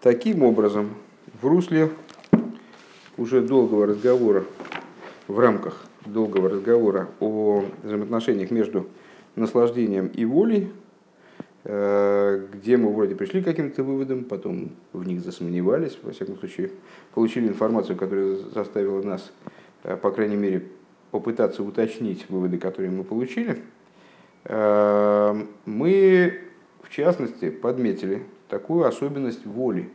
Таким образом, в русле уже долгого разговора, в рамках долгого разговора о взаимоотношениях между наслаждением и волей, э, где мы вроде пришли к каким-то выводам, потом в них засомневались, во всяком случае, получили информацию, которая заставила нас, э, по крайней мере, попытаться уточнить выводы, которые мы получили, э, мы, в частности, подметили такую особенность воли,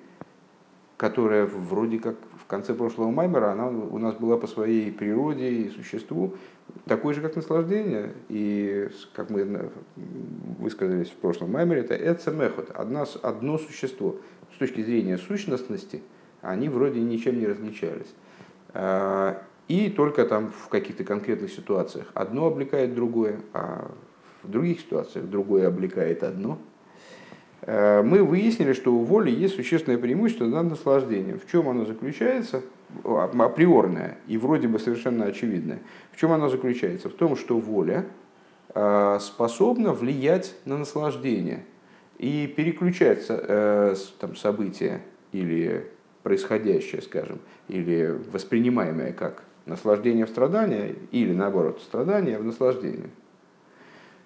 которая вроде как в конце прошлого Маймера, она у нас была по своей природе и существу такой же, как наслаждение. И, как мы высказались в прошлом Маймере, это эцемехот, одно, одно существо. С точки зрения сущностности, они вроде ничем не различались. А, и только там в каких-то конкретных ситуациях одно облекает другое, а в других ситуациях другое облекает одно – мы выяснили, что у воли есть существенное преимущество над наслаждением. В чем оно заключается? Априорное и вроде бы совершенно очевидное. В чем оно заключается? В том, что воля э, способна влиять на наслаждение и переключать э, там, события или происходящее, скажем, или воспринимаемое как наслаждение в страдание, или наоборот, страдание в наслаждение.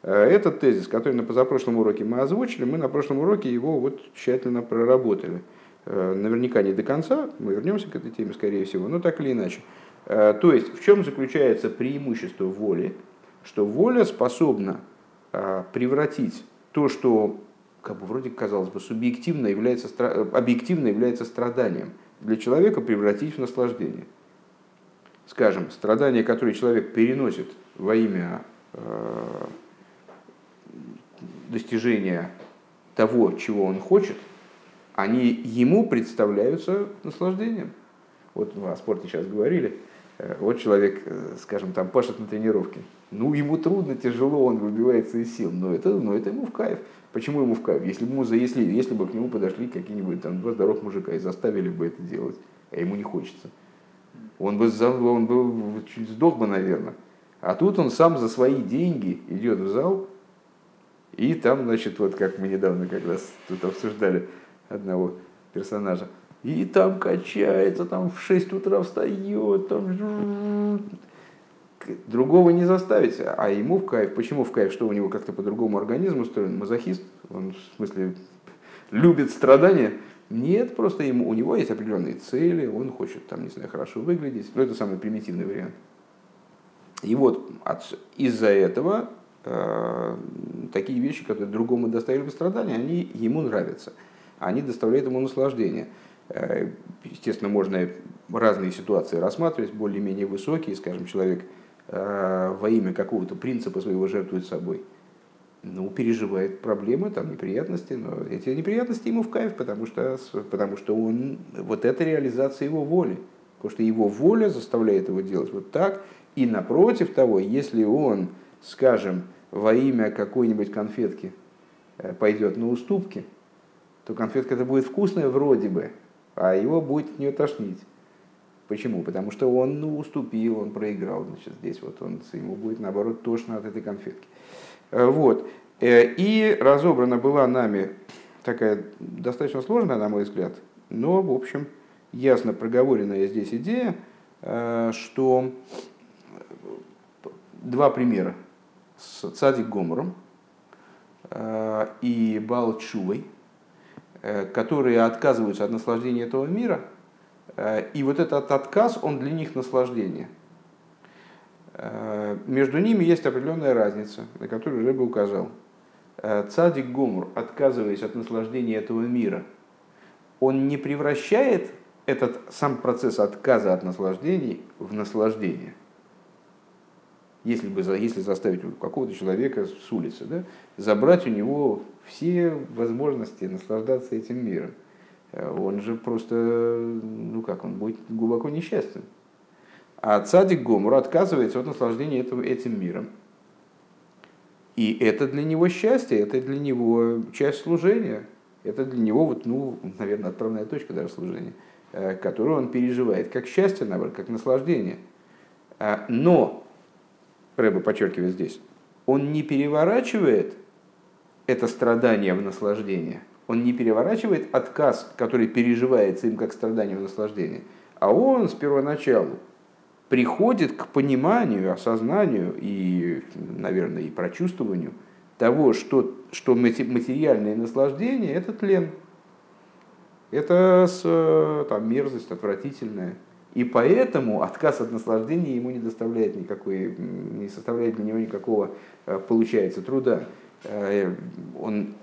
Э, этот тезис, который на позапрошлом уроке мы озвучили, мы на прошлом уроке его вот тщательно проработали. Э, наверняка не до конца, мы вернемся к этой теме, скорее всего, но так или иначе. Э, то есть, в чем заключается преимущество воли? Что воля способна превратить то, что как бы вроде казалось бы субъективно является, объективно является страданием, для человека превратить в наслаждение. Скажем, страдания, которые человек переносит во имя достижения того, чего он хочет, они ему представляются наслаждением. Вот о спорте сейчас говорили. Э, вот человек, э, скажем, там пашет на тренировке. Ну, ему трудно, тяжело, он выбивается из сил, но это, но это ему в кайф. Почему ему в кайф? Если бы, если, если бы к нему подошли какие-нибудь там два здоровых мужика и заставили бы это делать, а ему не хочется, он бы, он бы чуть сдох бы, наверное. А тут он сам за свои деньги идет в зал, и там, значит, вот как мы недавно как раз тут обсуждали одного персонажа, и там качается, там в 6 утра встает, там другого не заставить, а ему в кайф. Почему в кайф? Что у него как-то по-другому организм устроен? Мазохист? Он, в смысле, любит страдания? Нет, просто ему, у него есть определенные цели, он хочет, там, не знаю, хорошо выглядеть. Но это самый примитивный вариант. И вот из-за этого такие вещи, которые другому доставили страдания, они ему нравятся. Они доставляют ему наслаждение. Э, естественно, можно разные ситуации рассматривать, более-менее высокие, скажем, человек э, во имя какого-то принципа своего жертвует собой. Ну, переживает проблемы, там неприятности, но эти неприятности ему в кайф, потому что, потому что он, вот это реализация его воли. Потому что его воля заставляет его делать вот так. И напротив того, если он скажем, во имя какой-нибудь конфетки э, пойдет на уступки, то конфетка это будет вкусная вроде бы, а его будет не тошнить. Почему? Потому что он ну, уступил, он проиграл. Значит, здесь вот он, ему будет наоборот тошно от этой конфетки. Э, вот. Э, и разобрана была нами такая достаточно сложная, на мой взгляд, но, в общем, ясно проговоренная здесь идея, что два примера с Цадик Гомором э, и Балчувой, э, которые отказываются от наслаждения этого мира, э, и вот этот отказ, он для них наслаждение. Между ними есть определенная разница, на которую Рэбе указал. Цадик Гомор, отказываясь от наслаждения этого мира, он не превращает этот сам процесс отказа от наслаждений в наслаждение – если, бы, если заставить какого-то человека с улицы, да, забрать у него все возможности наслаждаться этим миром, э, он же просто, ну как, он будет глубоко несчастен. А цадик Гомур отказывается от наслаждения этим, этим миром. И это для него счастье, это для него часть служения, это для него, вот, ну, наверное, отправная точка даже служения, э, которую он переживает как счастье, наоборот, как наслаждение. Э, но Рэба подчеркивает здесь, он не переворачивает это страдание в наслаждение. Он не переворачивает отказ, который переживается им как страдание и наслаждение, а он с первоначалу приходит к пониманию, осознанию и, наверное, и прочувствованию того, что, что материальное наслаждение – это тлен. Это там, мерзость отвратительная. И поэтому отказ от наслаждения ему не доставляет никакой, не составляет для него никакого, э, получается, труда. Э, он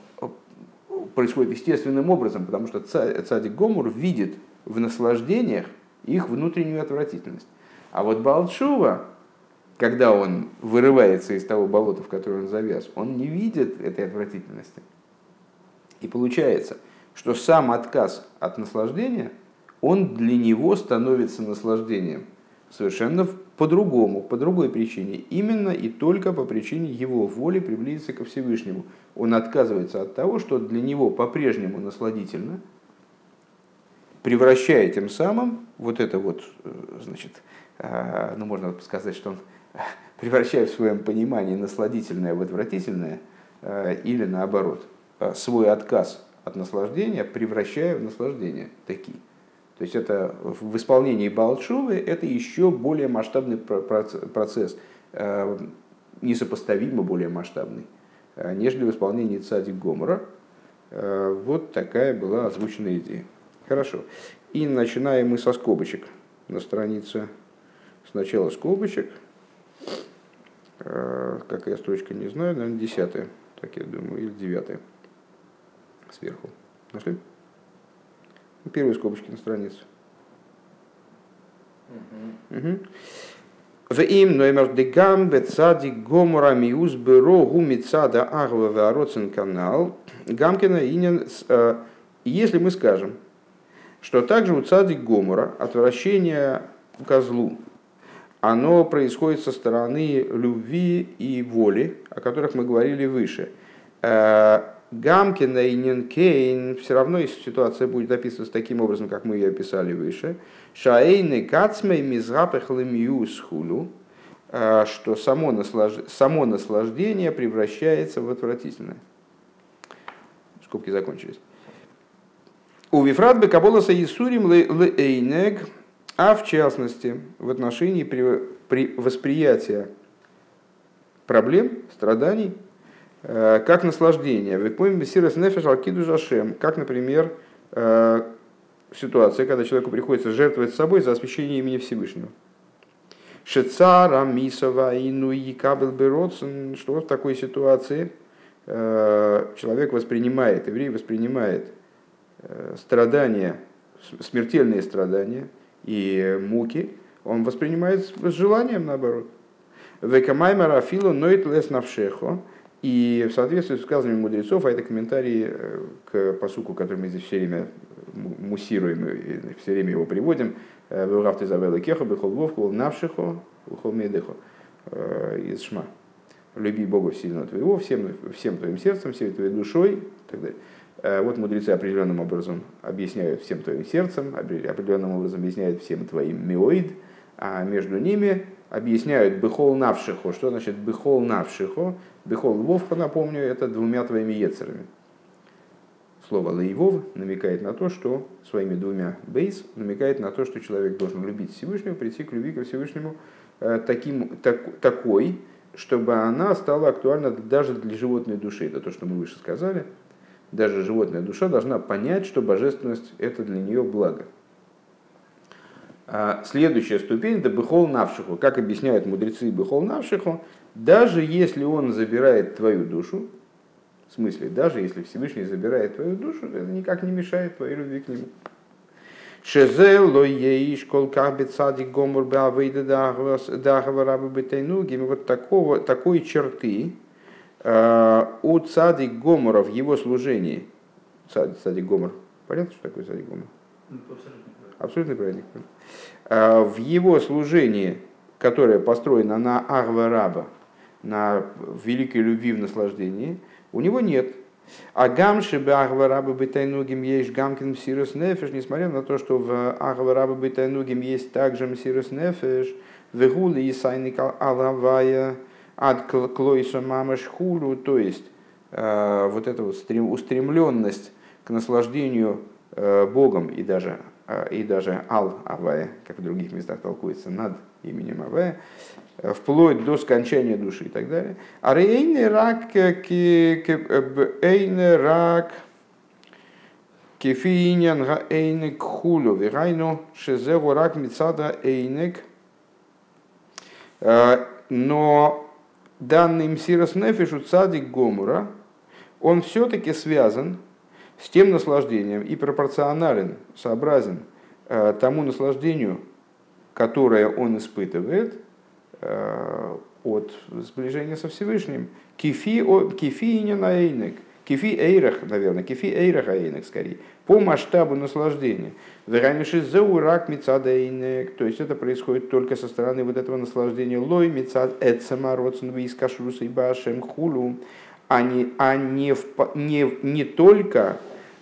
происходит естественным образом, потому что цадик Гомур видит в наслаждениях их внутреннюю отвратительность. А вот Балчува, когда он вырывается из того болота, в которое он завяз, он не видит этой отвратительности. И получается, что сам отказ от наслаждения, он для него становится наслаждением совершенно по-другому, по другой причине. Именно и только по причине его воли приблизиться ко Всевышнему. Он отказывается от того, что для него по-прежнему насладительно, превращая тем самым вот это вот, э, значит, э, ну можно сказать, что он превращает в своем понимании насладительное в отвратительное, э, или наоборот, свой отказ от наслаждения превращая в наслаждение такие. То есть это в исполнении Балчувы это еще более масштабный процесс, э, несопоставимо более масштабный, э, нежели в исполнении Цадик Гомора. Э, вот такая была озвучена идея. Хорошо. И начинаем мы со скобочек на странице. Сначала скобочек. Какая строчка, не знаю, наверное, десятая, так я думаю, или девятая сверху. Нашли? Первые скобочки на странице. Вим номер дегам бецади гомора миус бюро гумицада агва вароцен канал Гамкина инин. Э, если мы скажем, что также у цадик гомора отвращение козлу, оно происходит со стороны любви и воли, о которых мы говорили выше. Э, Гамкина и Нинкейн, все равно ситуация будет описываться таким образом, как мы ее описали выше, Шаэйны Кацмей Мизрапехлемью Схулю, а, что само, наслаж... само наслаждение превращается в отвратительное. Скобки закончились. У Вифрат Бекаболаса Исурим Лейнег, а в частности в отношении при... При... восприятия проблем, страданий, Э, как наслаждение. Как, например, э, ситуация, когда человеку приходится жертвовать собой за освящение имени Всевышнего. Шецара, Мисова, Ину и Кабел Бероцен, что в такой ситуации э, человек воспринимает, еврей воспринимает страдания, смертельные страдания и муки, он воспринимает с желанием наоборот. Векамаймара филу нойт лес навшехо, и в соответствии с сказанными мудрецов, а это комментарии э, к посуку, который мы здесь все время муссируем и все время его приводим, э, «Веугав ты кеха, бехол вовку, навшихо, ухол медехо» э, из Шма. «Люби Бога сильно твоего, всем, всем твоим сердцем, всей твоей душой» и так далее. Вот мудрецы определенным образом объясняют всем твоим сердцем, определенным образом объясняют всем твоим миоид, а между ними объясняют бехол навшихо. Что значит бехол навшихо? Бехол львовха, напомню, это двумя твоими ецерами. Слово лаивов намекает на то, что своими двумя бейс намекает на то, что человек должен любить Всевышнего, прийти к любви ко Всевышнему э, таким, так, такой, чтобы она стала актуальна даже для животной души. Это то, что мы выше сказали. Даже животная душа должна понять, что божественность – это для нее благо. А следующая ступень – это бехол навшиху. Как объясняют мудрецы бехол навшиху, даже если он забирает твою душу, в смысле, даже если Всевышний забирает твою душу, это никак не мешает твоей любви к нему. Шезел ло еиш кол бецади гомор беавейда дахава бетайнугим. Вот такого, такой черты э, у цади гомора в его служении. Цади, цади гомор. Понятно, что такое цади гомор? Ну, Абсолютно правильно. Э, в его служении, которое построено на Арва Раба, на великой любви в наслаждении, у него нет. А гамши бы Арва Раба Бетайнугим есть гамкин Мсирус Нефеш, несмотря на то, что в Арва Раба Бетайнугим есть также Мсирус Нефеш, Вегули и Сайникал Алавая, Ад Клойса Мамаш Хулу, то есть э, вот эта вот устремленность к наслаждению Богом и даже, и даже Ал-Авая, как в других местах толкуется, над именем Авая, вплоть до скончания души и так далее. А рейный рак, эйный рак, кефиинян га эйнек хулю, вирайну шезегу рак мицада эйнек. Но данный мсирос нефишу цадик гомура, он все-таки связан с тем наслаждением и пропорционален, сообразен тому наслаждению, которое он испытывает – Э, от сближения со Всевышним. Кифи, кифи не на эйнек. Кифи эйрах, наверное, кифи эйрах эйнек скорее. По масштабу наслаждения. Вераниши зеурак мицад эйнек. То есть это происходит только со стороны вот этого наслаждения. Лой мицад эцема родсен вискашруса и башем хулу. А не, а не, в, не, не только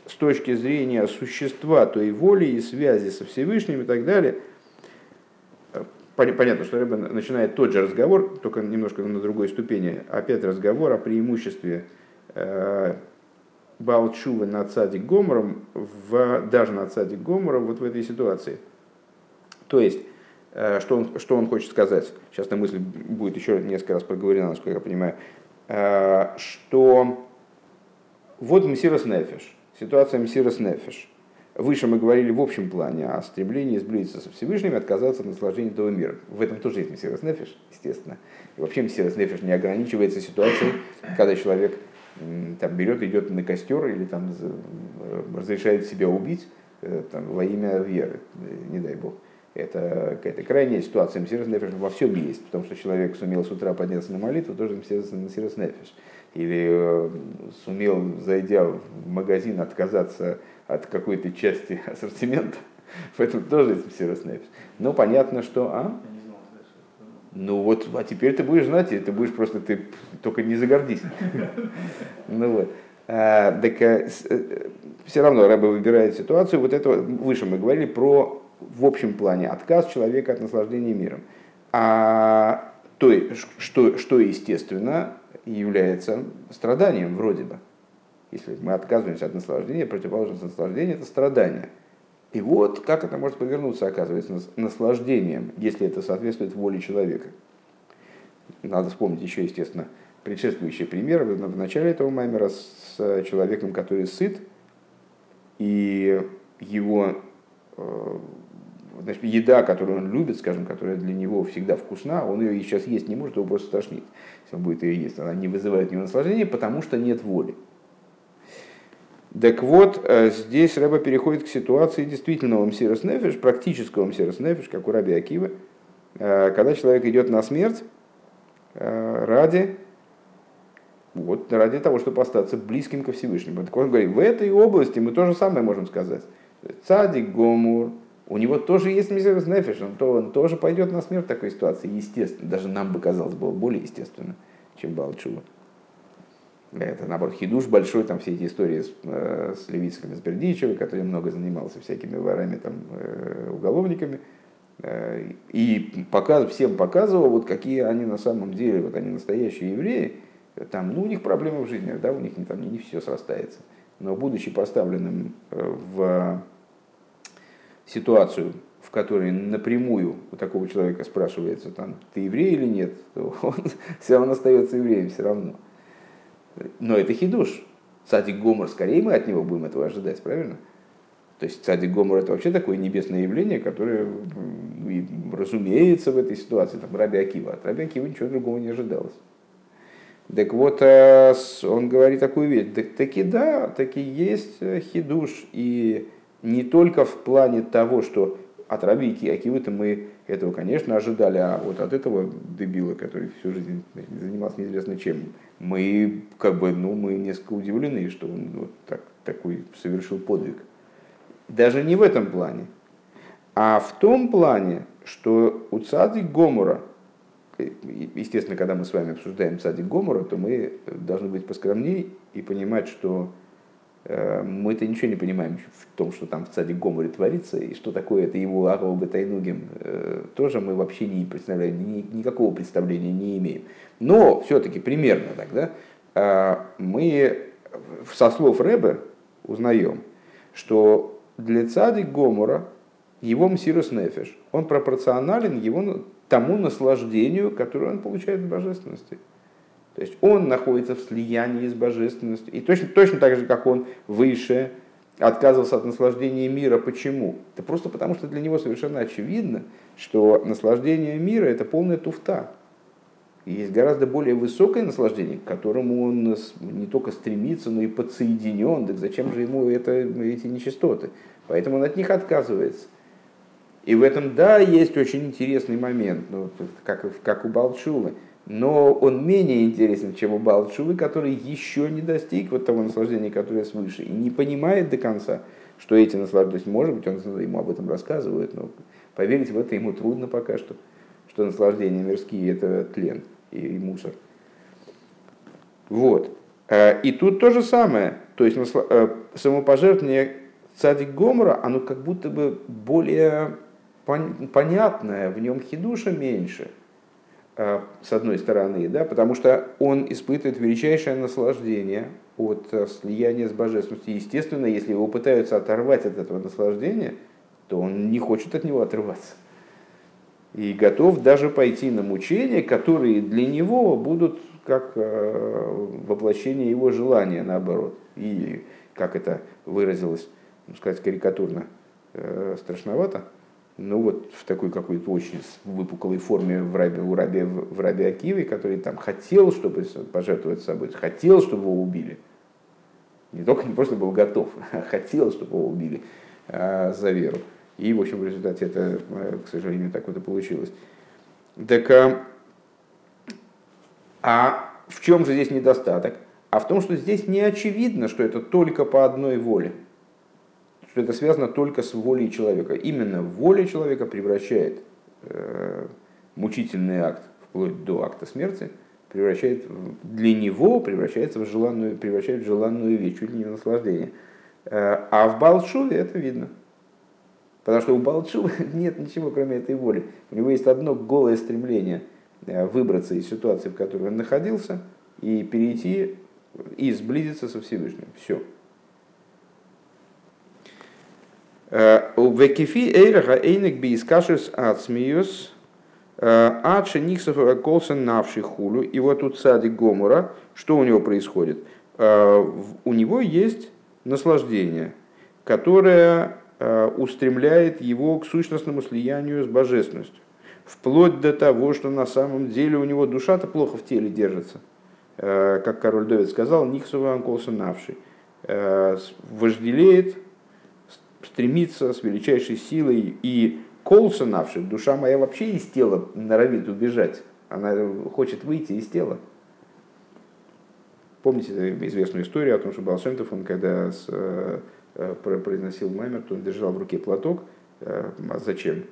с точки зрения существа той воли и связи со Всевышним и так далее – Понятно, что Рэбе начинает тот же разговор, только немножко на другой ступени. Опять разговор о преимуществе э, Балчува над Садик Гомором, в, даже над Садик Гомором вот в этой ситуации. То есть, э, что, он, что он хочет сказать, сейчас на мысль будет еще несколько раз проговорена, насколько я понимаю, что вот Мессирос Нефиш, ситуация Мессирос Нефиш – Выше мы говорили в общем плане о стремлении сблизиться со Всевышним и отказаться от наслаждения этого мира. В этом тоже есть Мессирос Нефиш, естественно. И вообще Мессирос Нефиш не ограничивается ситуацией, когда человек там, берет, идет на костер или там, разрешает себя убить э, там, во имя веры, э, не дай бог. Это какая-то крайняя ситуация. Мессирос Нефиш во всем есть, потому что человек сумел с утра подняться на молитву, тоже Мессирос Нефиш. Или э, сумел, зайдя в магазин, отказаться от какой-то части ассортимента. В этом тоже мсирос нефиш. Но понятно, что... А? Ну вот, а теперь ты будешь знать, и ты будешь просто, ты только не загордись. Ну вот. А, так а, э, все равно Рэба выбирает ситуацию. Вот это выше мы говорили про в общем плане отказ человека от наслаждения миром. А то, что, что естественно является страданием вроде бы. Если мы отказываемся от наслаждения, противоположность наслаждения – это страдание. И вот как это может повернуться, оказывается, наслаждением, если это соответствует воле человека. Надо вспомнить еще, естественно, предшествующий пример в начале этого маймера с человеком, который сыт, и его э, значит, еда, которую он любит, скажем, которая для него всегда вкусна, он ее сейчас есть не может, его просто тошнит, если он будет ее есть. Она не вызывает у него наслаждения, потому что нет воли. Так вот, э, здесь Рэба переходит к ситуации действительного мсирос нефиш, практического мсирос нефиш, как у Раби Акива, э, когда человек идет на смерть э, ради, вот, ради того, чтобы остаться близким ко Всевышнему. Так он говорит, в этой области мы то же самое можем сказать. Цадик Гомур, у него тоже есть мизерс нефиш, он, то, он тоже пойдет на смерть в такой ситуации, естественно. Даже нам бы казалось было более естественно, чем Балчува это, наоборот, хидуш большой, там все эти истории с, э, с Левицким, с Бердичевой, который много занимался всякими ворами, там, э, уголовниками, э, и показ, всем показывал, вот какие они на самом деле, вот они настоящие евреи, там, ну, у них проблемы в жизни, да, у них там не, не все срастается. Но будучи поставленным в ситуацию, в которой напрямую у такого человека спрашивается, там, ты еврей или нет, то он все равно остается евреем все равно. Но это хидуш. Садик Гомор, скорее мы от него будем этого ожидать, правильно? То есть Садик Гомор это вообще такое небесное явление, которое разумеется в этой ситуации, там Раби Акива. От Раби Акива ничего другого не ожидалось. Так вот, э, он говорит такую вещь. Так, таки да, таки есть э, хидуш. И не только в плане того, что от Раби Акивы-то мы этого, конечно, ожидали, а вот от этого дебила, который всю жизнь занимался неизвестно чем, мы как бы, ну, мы несколько удивлены, что он вот так, такой совершил подвиг. Даже не в этом плане, а в том плане, что у цадик Гомора, естественно, когда мы с вами обсуждаем цадик Гомора, то мы должны быть поскромнее и понимать, что мы-то ничего не понимаем в том, что там в цаде Гоморе творится, и что такое это его Арова Тайнугим, э, тоже мы вообще не представляем, никакого представления не имеем. Но все-таки примерно тогда э, мы со слов Рэбе узнаем, что для цадик Гомора его мсирус нефиш, он пропорционален его тому наслаждению, которое он получает в божественности. То есть он находится в слиянии с божественностью. И точно, точно так же, как он выше отказывался от наслаждения мира. Почему? Это просто потому, что для него совершенно очевидно, что наслаждение мира – это полная туфта. И есть гораздо более высокое наслаждение, к которому он не только стремится, но и подсоединен. Так зачем же ему это, эти нечистоты? Поэтому он от них отказывается. И в этом, да, есть очень интересный момент, ну, как, как у Балчулы но он менее интересен, чем у Балчувы, который еще не достиг вот того наслаждения, которое свыше, и не понимает до конца, что эти наслаждения, может быть, он ему об этом рассказывает, но поверить в это ему трудно пока что, что наслаждения мирские – это тлен и, и мусор. Вот. Э, и тут то же самое, то есть э, самопожертвование цадик Гомора, оно как будто бы более понятное, в нем хидуша меньше – с одной стороны, да, потому что он испытывает величайшее наслаждение от э, слияния с божественностью. Естественно, если его пытаются оторвать от этого наслаждения, то он не хочет от него отрываться. И готов даже пойти на мучения, которые для него будут как э, воплощение его желания, наоборот. И как это выразилось, ну, сказать карикатурно, страшновато – ну вот в такой какой-то очень выпуклой форме в рабе, у рабе, в рабе Акиве, который там хотел, чтобы пожертвовать собой, хотел, чтобы его убили. Не только не просто был готов, а хотел, чтобы его убили а, за веру. И, в общем, в результате это, э, к сожалению, так вот и получилось. Так, а, а в чем же здесь недостаток? А в том, что здесь не очевидно, что это только по одной воле что это связано только с волей человека. Именно воля человека превращает э, мучительный акт, вплоть до акта смерти, превращает для него превращается в желанную, превращает в желанную вещь, чуть ли не наслаждение. Э, а в Балшуве это видно. Потому что у Балчува нет ничего, кроме этой воли. У него есть одно голое стремление э, выбраться из ситуации, в которой он находился, и перейти и сблизиться со Всевышним. Все. Векифи эйрага эйнек би искашес ацмиюс адше никсов колсен навший хулю. И вот у цади Гомора, что у него происходит? У него есть наслаждение, которое устремляет его к сущностному слиянию с божественностью. Вплоть до того, что на самом деле у него душа-то плохо в теле держится. Как король Давид сказал, Никсова Анколсон навший. Вожделеет стремится с величайшей силой и колса навши, душа моя вообще из тела норовит убежать, она хочет выйти из тела. Помните известную историю о том, что Балшемтов, он когда с, э, произносил маймер, то он держал в руке платок. Э, а зачем?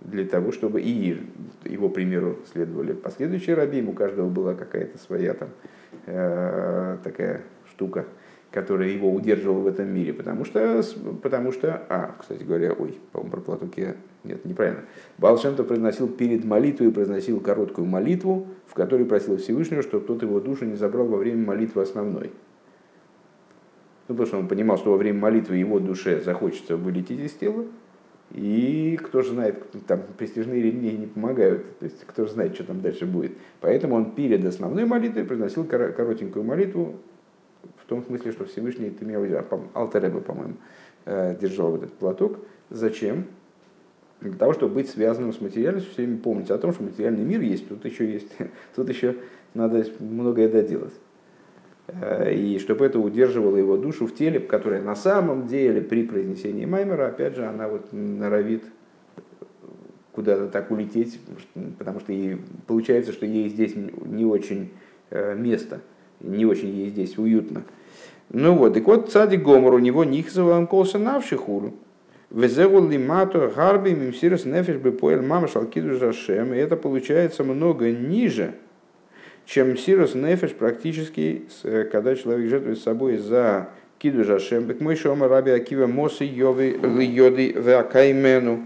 Для того, чтобы и его примеру следовали последующие раби, у каждого была какая-то своя там э, такая штука, которая его удерживала в этом мире, потому что, потому что, а, кстати говоря, ой, по-моему, про платок я, нет, неправильно. Балшемто произносил перед молитвой, произносил короткую молитву, в которой просил Всевышнего, чтобы тот его душу не забрал во время молитвы основной. Ну, потому что он понимал, что во время молитвы его душе захочется вылететь из тела, и кто же знает, там престижные ремни не помогают, то есть кто же знает, что там дальше будет. Поэтому он перед основной молитвой произносил коротенькую молитву, том смысле, что Всевышний ты меня. Алтареба, по-моему, э, держал этот платок. Зачем? Для того, чтобы быть связанным с материальностью, все время помнить о том, что материальный мир есть, тут еще есть, тут еще надо многое доделать. Э, и чтобы это удерживало его душу в теле, которая на самом деле при произнесении Маймера, опять же, она вот норовит куда-то так улететь, потому что ей, получается, что ей здесь не очень э, место, не очень ей здесь уютно. Ну вот, и вот цадик Гомор, у него нихзова колса навшихуру. Везевул лимату гарби мимсирос нефиш бы поэл мама шалкиду жашем. И это получается много ниже, чем сирос нефиш практически, когда человек жертвует собой за киду жашем. Бек мой шома раби акива мосы йови йоды веакаймену.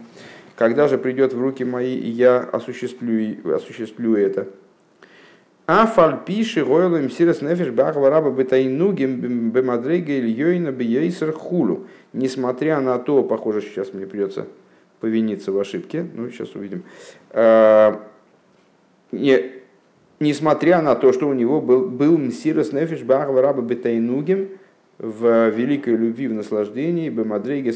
Когда же придет в руки мои, я осуществлю, осуществлю это. А фальпиши гойлым сирос нефиш бахва раба бетайнугим бемадрейга ильёйна бейсер хулу. Несмотря на то, похоже, сейчас мне придется повиниться в ошибке, ну, сейчас увидим. А, не, несмотря на то, что у него был, был мсирос нефиш бахва раба бетайнугим, в великой любви, в наслаждении, Бемадрейга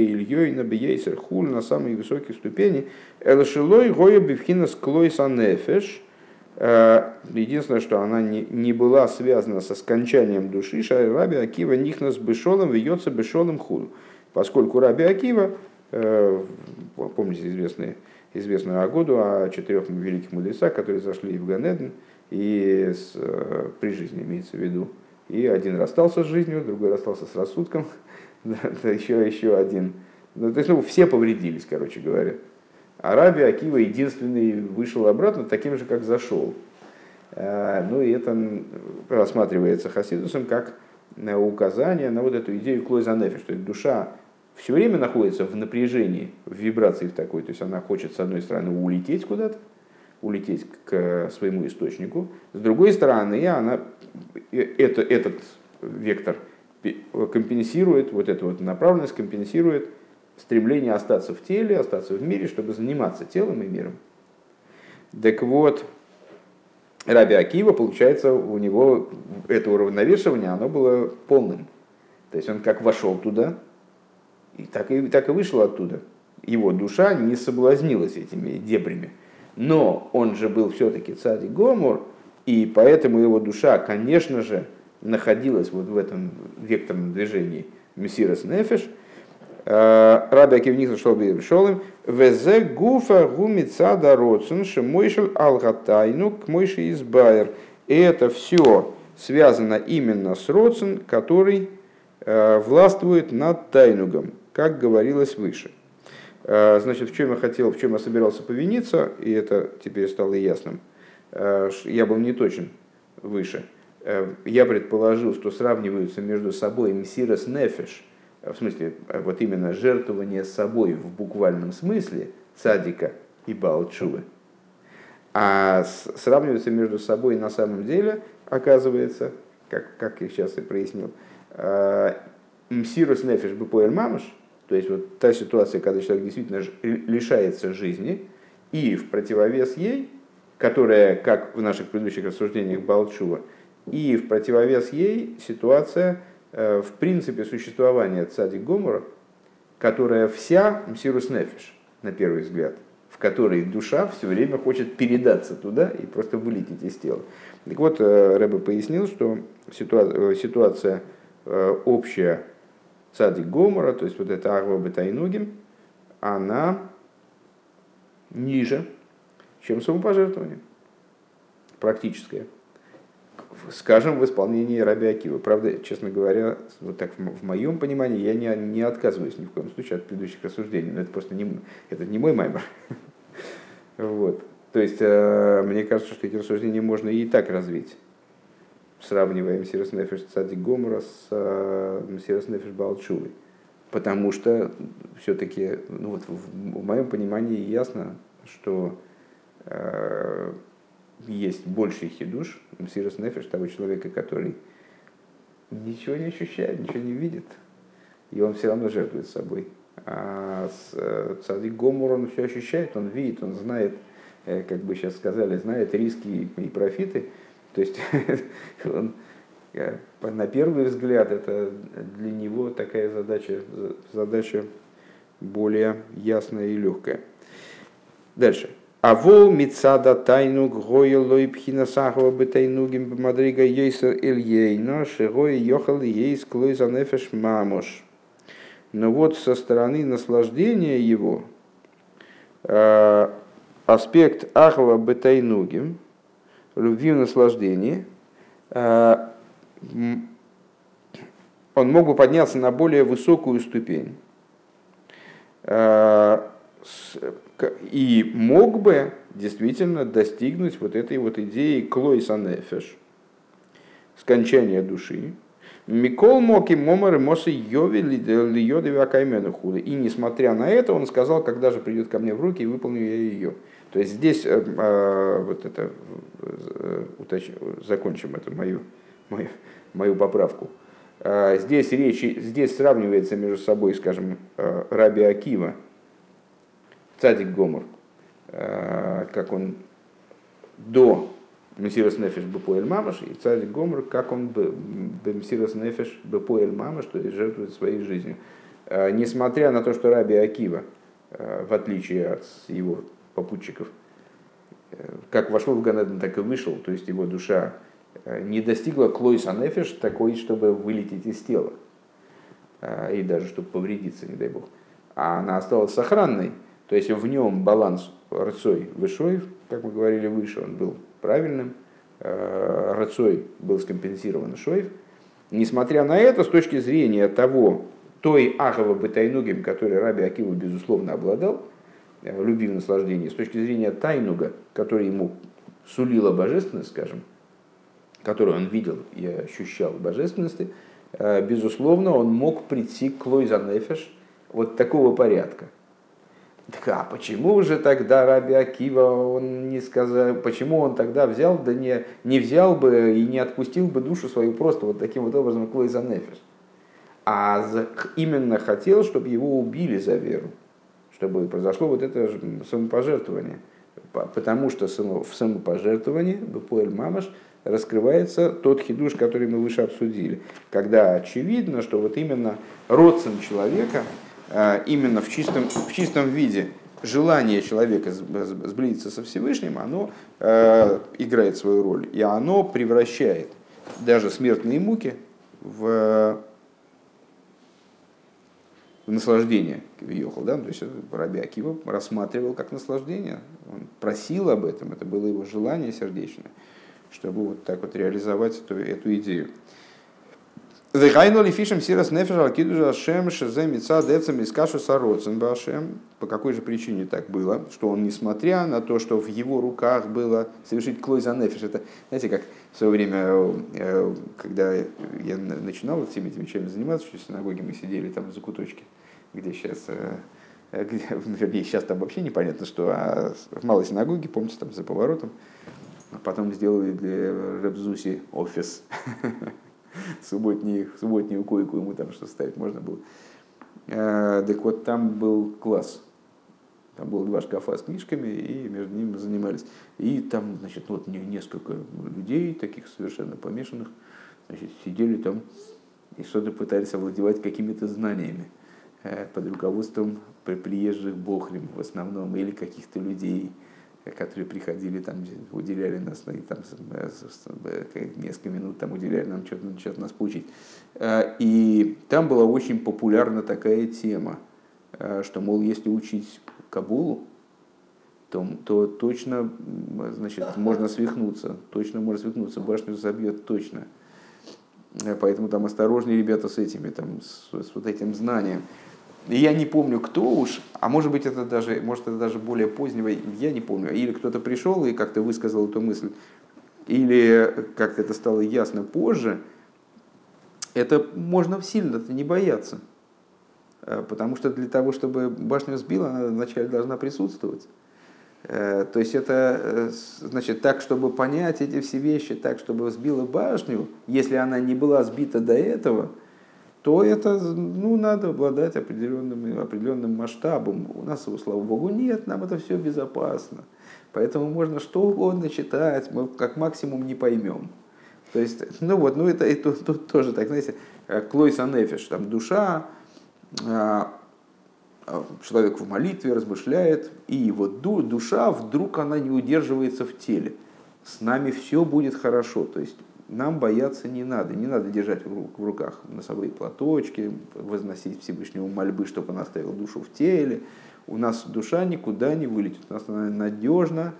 Ильей, на Бейсер Хуль, на самой высокой ступени, Элшилой Гоя Бивхина Склойса Нефеш, э, Единственное, что она не, не была связана со скончанием души, Раби Акива Нихнас Бешолом вьется Бешолом Худу. Поскольку Раби Акива, э, помните известные, известную Агоду о четырех великих мудрецах, которые зашли в Ганеден, и с, э, при жизни имеется в виду, и один расстался с жизнью, другой расстался с рассудком, еще, еще один. Ну, то есть, ну, все повредились, короче говоря. Арабия Акива единственный вышел обратно таким же, как зашел. А, ну и это рассматривается Хасидусом как указание на вот эту идею клойзанефи, что душа все время находится в напряжении, в вибрации в такой. То есть она хочет, с одной стороны, улететь куда-то, улететь к своему источнику. С другой стороны, она, э, это, этот вектор компенсирует, вот эта вот направленность компенсирует стремление остаться в теле, остаться в мире, чтобы заниматься телом и миром. Так вот, Раби Акива, получается, у него это уравновешивание, оно было полным. То есть он как вошел туда, и так и, так и вышел оттуда. Его душа не соблазнилась этими дебрями. Но он же был все-таки царь Гомор, и поэтому его душа, конечно же, находилась вот в этом векторном движении Мессирос Нефеш. Э, Раби Акивник зашел Шолым. Везе гуфа гумицада роцун шемойшел алгатайну к мойши избайер. И это все связано именно с роцун, который э, властвует над тайнугом, как говорилось выше. Э, значит, в чем я хотел, в чем я собирался повиниться, и это теперь стало ясным. Я был не точен выше. Я предположил, что сравниваются между собой мсирос нефеш, в смысле, вот именно жертвование собой в буквальном смысле, садика и балчувы. А сравниваются между собой на самом деле, оказывается, как, как я сейчас и прояснил, мсирос нефеш бупоэль мамаш – то есть вот та ситуация, когда человек действительно лишается жизни, и в противовес ей, которая, как в наших предыдущих рассуждениях Балчува, и в противовес ей ситуация э, в принципе существования цади Гомора, которая вся мсирус нефиш, на первый взгляд, в которой душа все время хочет передаться туда и просто вылететь из тела. Так вот, э, Рэбе пояснил, что ситуация, э, ситуация общая цадик Гомора, то есть вот эта Арва Бетайнугим, она ниже, чем самопожертвование практическое. Скажем, в исполнении Раби Акива. Правда, честно говоря, вот так в моем понимании, я не, не отказываюсь ни в коем случае от предыдущих рассуждений, но это просто не, это не мой маймер. Вот. То есть, э, мне кажется, что эти рассуждения можно и так развить сравниваем Сирос Нефеш Цадик Гомора с э, Сирос Нефеш Балчувой. Потому что все-таки, ну вот в, в моем понимании ясно, что э, есть больший хидуш, Сирос Нефеш, того человека, который ничего не ощущает, ничего не видит, и он все равно жертвует собой. А э, Цадик Гомор он все ощущает, он видит, он знает, э, как бы сейчас сказали, знает риски и профиты, то есть он, на первый взгляд это для него такая задача, задача более ясная и легкая. Дальше. А вол мицада тайнуг гойлой пхина сахова бы тайнугим мадрига ейсер ильейно шигой йохал ейс клой за нефеш мамош. Но вот со стороны наслаждения его э, аспект ахва бетайнугим, любви в наслаждении, э, он мог бы подняться на более высокую ступень э, и мог бы действительно достигнуть вот этой вот идеи клойса нефеш, скончания души, Микол Моки Момар Мосы Йови Льоды Акаймену худы. И несмотря на это, он сказал, когда же придет ко мне в руки, и выполню я ее. То есть здесь э, э, вот это э, уточ... закончим эту мою, мою, мою поправку. Э, здесь речь, здесь сравнивается между собой, скажем, э, Раби Акива, Цадик Гомор, э, как он до Мессирос Нефеш Бепоэль Мамаш, и царь Гомор, как он Мессирос Нефеш Бепоэль Мамаш, то есть жертвует своей жизнью. А, несмотря на то, что Раби Акива, а, в отличие от его попутчиков, э, как вошел в Ганеден, так и вышел, то есть его душа э, не достигла Клойса Нефеш такой, чтобы вылететь из тела, и даже чтобы повредиться, не дай бог. А она осталась сохранной, то есть в нем баланс рцой вышой, как мы говорили выше, он был правильным, э, Рацой был скомпенсирован Шоев. Несмотря на это, с точки зрения того, той Ахова Бетайнугим, который Раби Акива, безусловно, обладал, э, любил наслаждение, с точки зрения Тайнуга, который ему сулила божественность, скажем, которую он видел и ощущал божественности, э, безусловно, он мог прийти к Лойза Нефеш вот такого порядка – так, а почему же тогда Раби Акива он не сказал, почему он тогда взял, да не, не взял бы и не отпустил бы душу свою просто вот таким вот образом Клойза Нефиш? А именно хотел, чтобы его убили за веру, чтобы произошло вот это самопожертвование. Потому что в самопожертвовании, Бепуэль Мамаш, раскрывается тот хидуш, который мы выше обсудили. Когда очевидно, что вот именно родствен человека, именно в чистом, в чистом виде желание человека сблизиться со Всевышним, оно э, играет свою роль. И оно превращает даже смертные муки в, в наслаждение. Йохал, да? То есть Раби Акива рассматривал как наслаждение. Он просил об этом, это было его желание сердечное, чтобы вот так вот реализовать эту, эту идею. Вегайну ли фишем сирас нефеш алкидужа ашем шезе мица децам из кашу сароцен башем. По какой же причине так было? Что он, несмотря на то, что в его руках было совершить клой за нефеш, это, знаете, как в свое время, э, когда я начинал всеми этими вещами заниматься, что в синагоге мы сидели там в закуточке, где сейчас э, э, где, вернее, сейчас там вообще непонятно, что а в малой синагоге, помните, там за поворотом, а потом сделали для Ребзуси офис. субботнюю, субботнюю койку ему там что ставить можно было. А, так вот, там был класс. Там было два шкафа с книжками, и между ними занимались. И там, значит, вот несколько людей, таких совершенно помешанных, значит, сидели там и что-то пытались овладевать какими-то знаниями э, под руководством приезжих бохрим в основном, или каких-то людей, которые приходили, там, уделяли нас, и там, несколько минут там уделяли нам что-то, что нас поучить. Э, и там была очень популярна такая тема, э, что, мол, если учить Кабулу, то, то точно значит, можно свихнуться, точно можно свихнуться, башню забьет точно. Э, поэтому там осторожнее ребята с этими, там, с, с вот этим знанием я не помню, кто уж, а может быть это даже, может это даже более позднего, я не помню. Или кто-то пришел и как-то высказал эту мысль, или как-то это стало ясно позже, это можно сильно не бояться. Э, потому что для того, чтобы башню сбила, она вначале должна присутствовать. Э, то есть это э, значит так, чтобы понять эти все вещи, так, чтобы сбила башню, если она не была сбита до этого – то это ну, надо обладать определенным, определенным масштабом. У нас его, слава богу, нет, нам это все безопасно. Поэтому можно что угодно читать, мы как максимум не поймем. То есть, ну вот, ну это и тут, тоже так, знаете, Клойс Анефиш, там душа, а, а, человек в молитве размышляет, и вот душа вдруг она не удерживается в теле. С нами все будет хорошо. То есть нам бояться не надо. Не надо держать в руках носовые платочки, возносить Всевышнему мольбы, чтобы он оставил душу в теле. У нас душа никуда не вылетит. У нас она надежно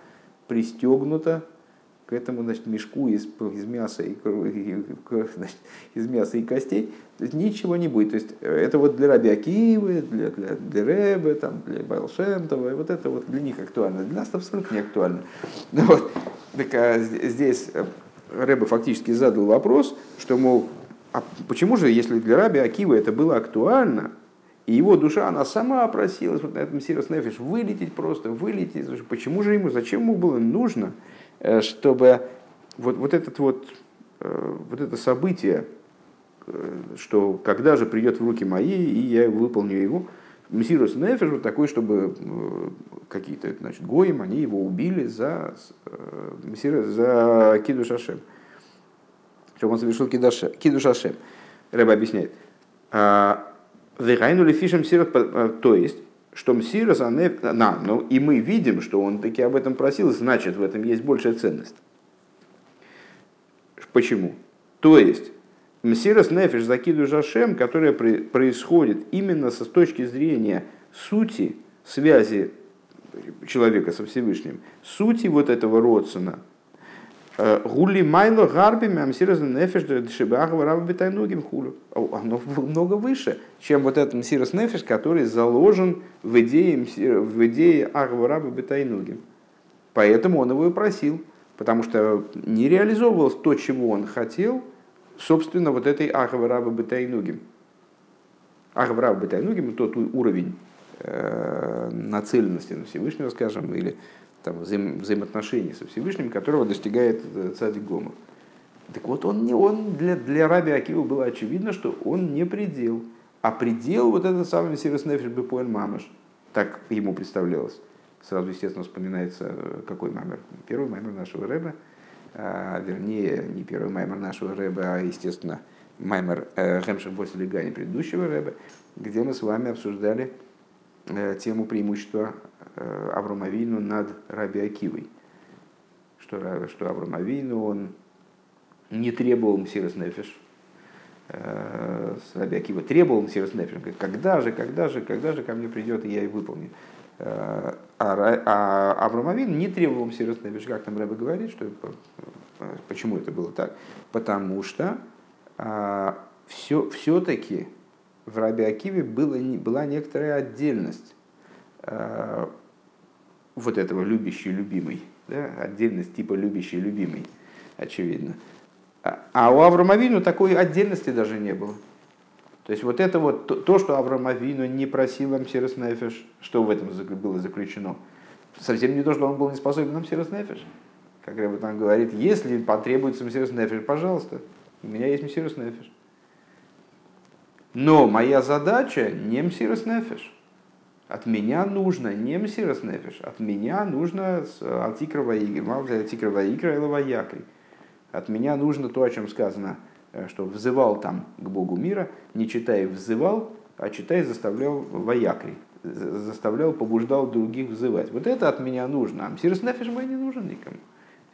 пристегнута к этому значит, мешку из, из, мяса и, значит, из мяса и костей. То есть ничего не будет. То есть э, это вот для Раби Акивы, для, для, для Рэбе, там, для Байлшемтова, вот это вот для них актуально. Для нас абсолютно не актуально. Ну, вот. Так, а здесь э, Рэбе фактически задал вопрос, что, мол, а почему же, если для Раби Акива это было актуально, и его душа, она сама просилась вот на этом Сирос Нефиш вылететь просто, вылететь. Почему же ему, зачем ему было нужно, э, чтобы вот, вот, этот вот, э, вот это событие, э, что когда же придет в руки мои, и я выполню его, Мессирус Нефиш вот такой, чтобы какие-то значит, гоим, они его убили за, за Киду Шашем. Чтобы он совершил Киду Шашем. Рэба объясняет. А, Вегайнули фишем сирот, э, то есть, что мсирос, на, ну и мы видим, что он таки об этом просил, значит, в этом есть большая ценность. Почему? То есть, мсирос нефиш закиду жашем, которая происходит именно с точки зрения сути связи человека со Всевышним, сути вот этого родствена, Гули майло гарби мамсираз нефеш дешибахва раба бетайнугим хулю. Оно много выше, чем вот этот мсираз нефеш, который заложен в идее, в идее ахва раба бетайнугим. Поэтому он его и просил, потому что не реализовывалось то, чего он хотел, собственно, вот этой ахва раба бетайнугим. Ахва раба бетайнугим – тот уровень э, нацеленности на Всевышнего, скажем, или там, взаим, взаимоотношений со Всевышним, которого достигает э, цадик Гома. Так вот, он, не, он для, для Раби Акива было очевидно, что он не предел. А предел вот этот самый Сирос Нефиш Бепоэль Мамаш. Так ему представлялось. Сразу, естественно, вспоминается э, какой маймер? Первый маймер нашего Рэба. А, вернее, не первый маймер нашего Рэба, а, естественно, маймер э, Хемших Боселигани предыдущего Рэба, где мы с вами обсуждали э, тему преимущества Э, Авромавину над Раби Акивой. Что, что Авромавину он не требовал Мсирос Нефиш. Э, Раби Акива требовал Мсирос Нефиш. Когда же, когда же, когда же ко мне придет, и я и выполню. Э, а, а Авромавин не требовал Мсирос Нефиш. Как там Рэбе говорит, что почему это было так? Потому что все, все-таки в Раби Акиве было, была некоторая отдельность вот этого любящий любимый, да, отдельность типа любящий любимый, очевидно. А, а у Авраамовину такой отдельности даже не было. То есть вот это вот то, что Авраамовину не просил Амсирос Нефеш, что в этом было заключено, совсем не то, что он был не способен Амсирос Нефеш. Как Рэба там говорит, если потребуется Амсирос Нефеш, пожалуйста, у меня есть Амсирос Нефеш. Но моя задача не Амсирос Нефеш. От меня нужно не мсирос нефиш, от меня нужно алтикрова игры, алтикрова игры и лаваякри. От меня нужно то, о чем сказано, что взывал там к Богу мира, не читая взывал, а читая заставлял воякри, заставлял, побуждал других взывать. Вот это от меня нужно. А мсирос нефиш мой не нужен никому.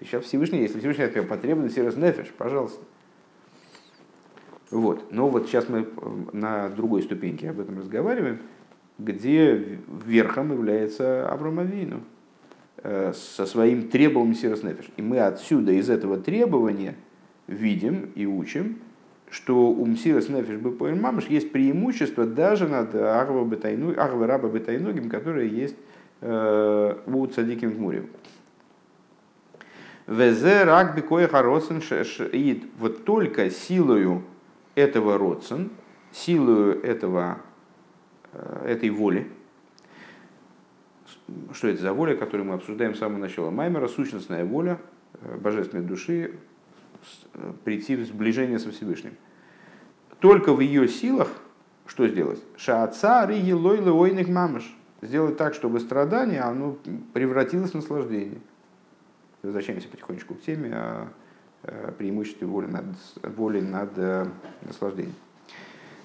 Сейчас Всевышний, если Всевышний от меня потребен, мсирос нефиш, пожалуйста. Вот. Но вот сейчас мы э, на другой ступеньке об этом разговариваем где верхом является Авромавину э, со своим требованием Сироснефиш. И мы отсюда, из этого требования, видим и учим, что у Мсирос Нефиш Бепоэль Мамыш есть преимущество даже над Арва Раба Бетайнугим, которое есть э, у Цадиким в Муре. Везе рак бекоя хароцен Вот только силою этого родцен, силою этого Э, этой воли. Что это за воля, которую мы обсуждаем с самого начала Маймера? Сущностная воля э, божественной души прийти в сближение со Всевышним. Только в ее силах что сделать? Шааца риги лойлы ойных мамыш. Сделать так, чтобы страдание оно превратилось в наслаждение. Возвращаемся потихонечку к теме о преимуществе воли над, воли над наслаждением.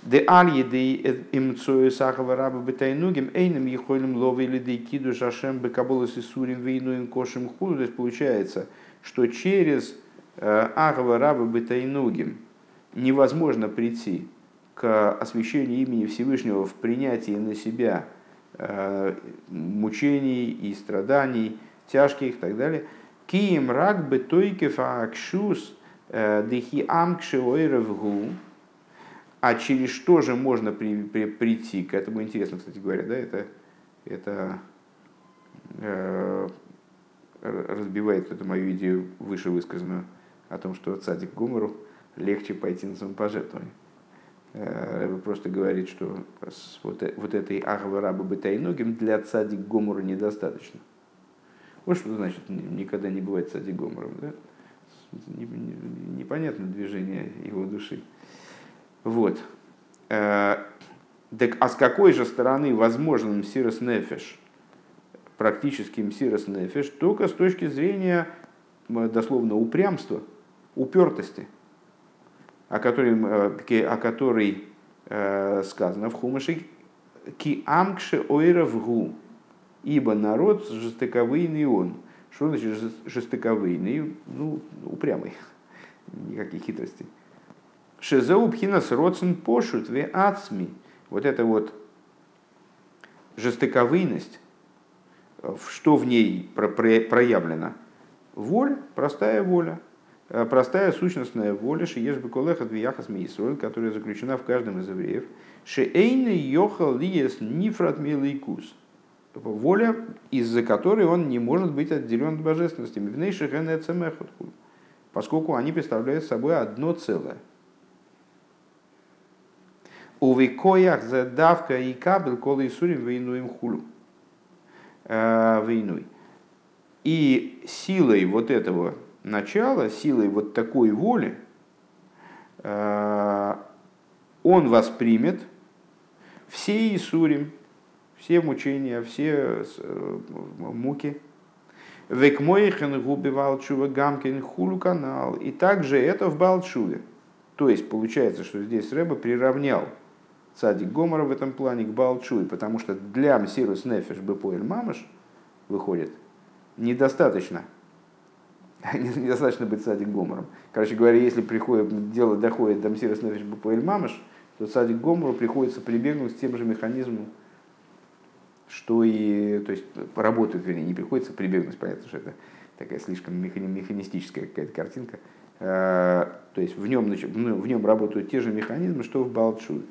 Де аль им цою сахава раба бетайнугим эйным ехолем ловы или де киду шашем бекаболос и худу. То есть получается, что через э, агава раба бетайнугим невозможно прийти к освящению имени Всевышнего в принятии на себя э, мучений и страданий, тяжких и так далее. Кием рак бетойкев акшус э, дехи амкши ойревгу а через что же можно при, при, прийти к этому? Интересно, кстати говоря, да, это, это э, разбивает эту мою идею выше высказанную о том, что цадик Гумару легче пойти на самопожертвование. Рэбе просто говорит, что вот, вот этой ахвы раба бытайногим для цадик гомора недостаточно. Вот что значит никогда не бывает цадик гомором. Да? Непонятно движение его души. Вот. Так, а с какой же стороны возможен мсирос нефеш, практически мсирос нефеш, только с точки зрения дословно упрямства, упертости, о которой, э, о которой э, сказано в Хумаше, ки амкше ойравгу, ибо народ жестоковыйный он. Что значит жестоковыйный? Ну, упрямый, никаких хитростей. Шезеу пхинас родсен пошут ве ацми. Вот это вот жестоковыйность, что в ней проявлено? Воля, простая воля, э, простая сущностная воля, шиеш беколеха двияхас мейсроль, которая заключена в каждом из евреев. Шеэйны йохал лиес нифрат милейкус. Воля, из-за которой он не может быть отделен от божественности. Поскольку они представляют собой одно целое. У викоях задавка и кабель кола и сурим войнуем хулю. Э, войной. И силой вот этого начала, силой вот такой воли, э, он воспримет все Исурим, все мучения, все э, муки. Век моихен губи валчува гамкин хулу канал. И также это в Балчуве. То есть получается, что здесь Рэба приравнял цадик Гомора в этом плане к Балчуе, потому что для Мсирус Нефеш Бепоэль Мамаш выходит недостаточно. недостаточно быть цадик Гомором. Короче говоря, если приходит, дело доходит до Мсирус Нефеш Бепоэль Мамаш, то цадик Гомору приходится прибегнуть к тем же механизмам, что и, то есть работают, вернее, не приходится прибегнуть, понятно, что это такая слишком механистическая какая-то картинка. А, то есть в нем, в нем работают те же механизмы, что в Балчуе.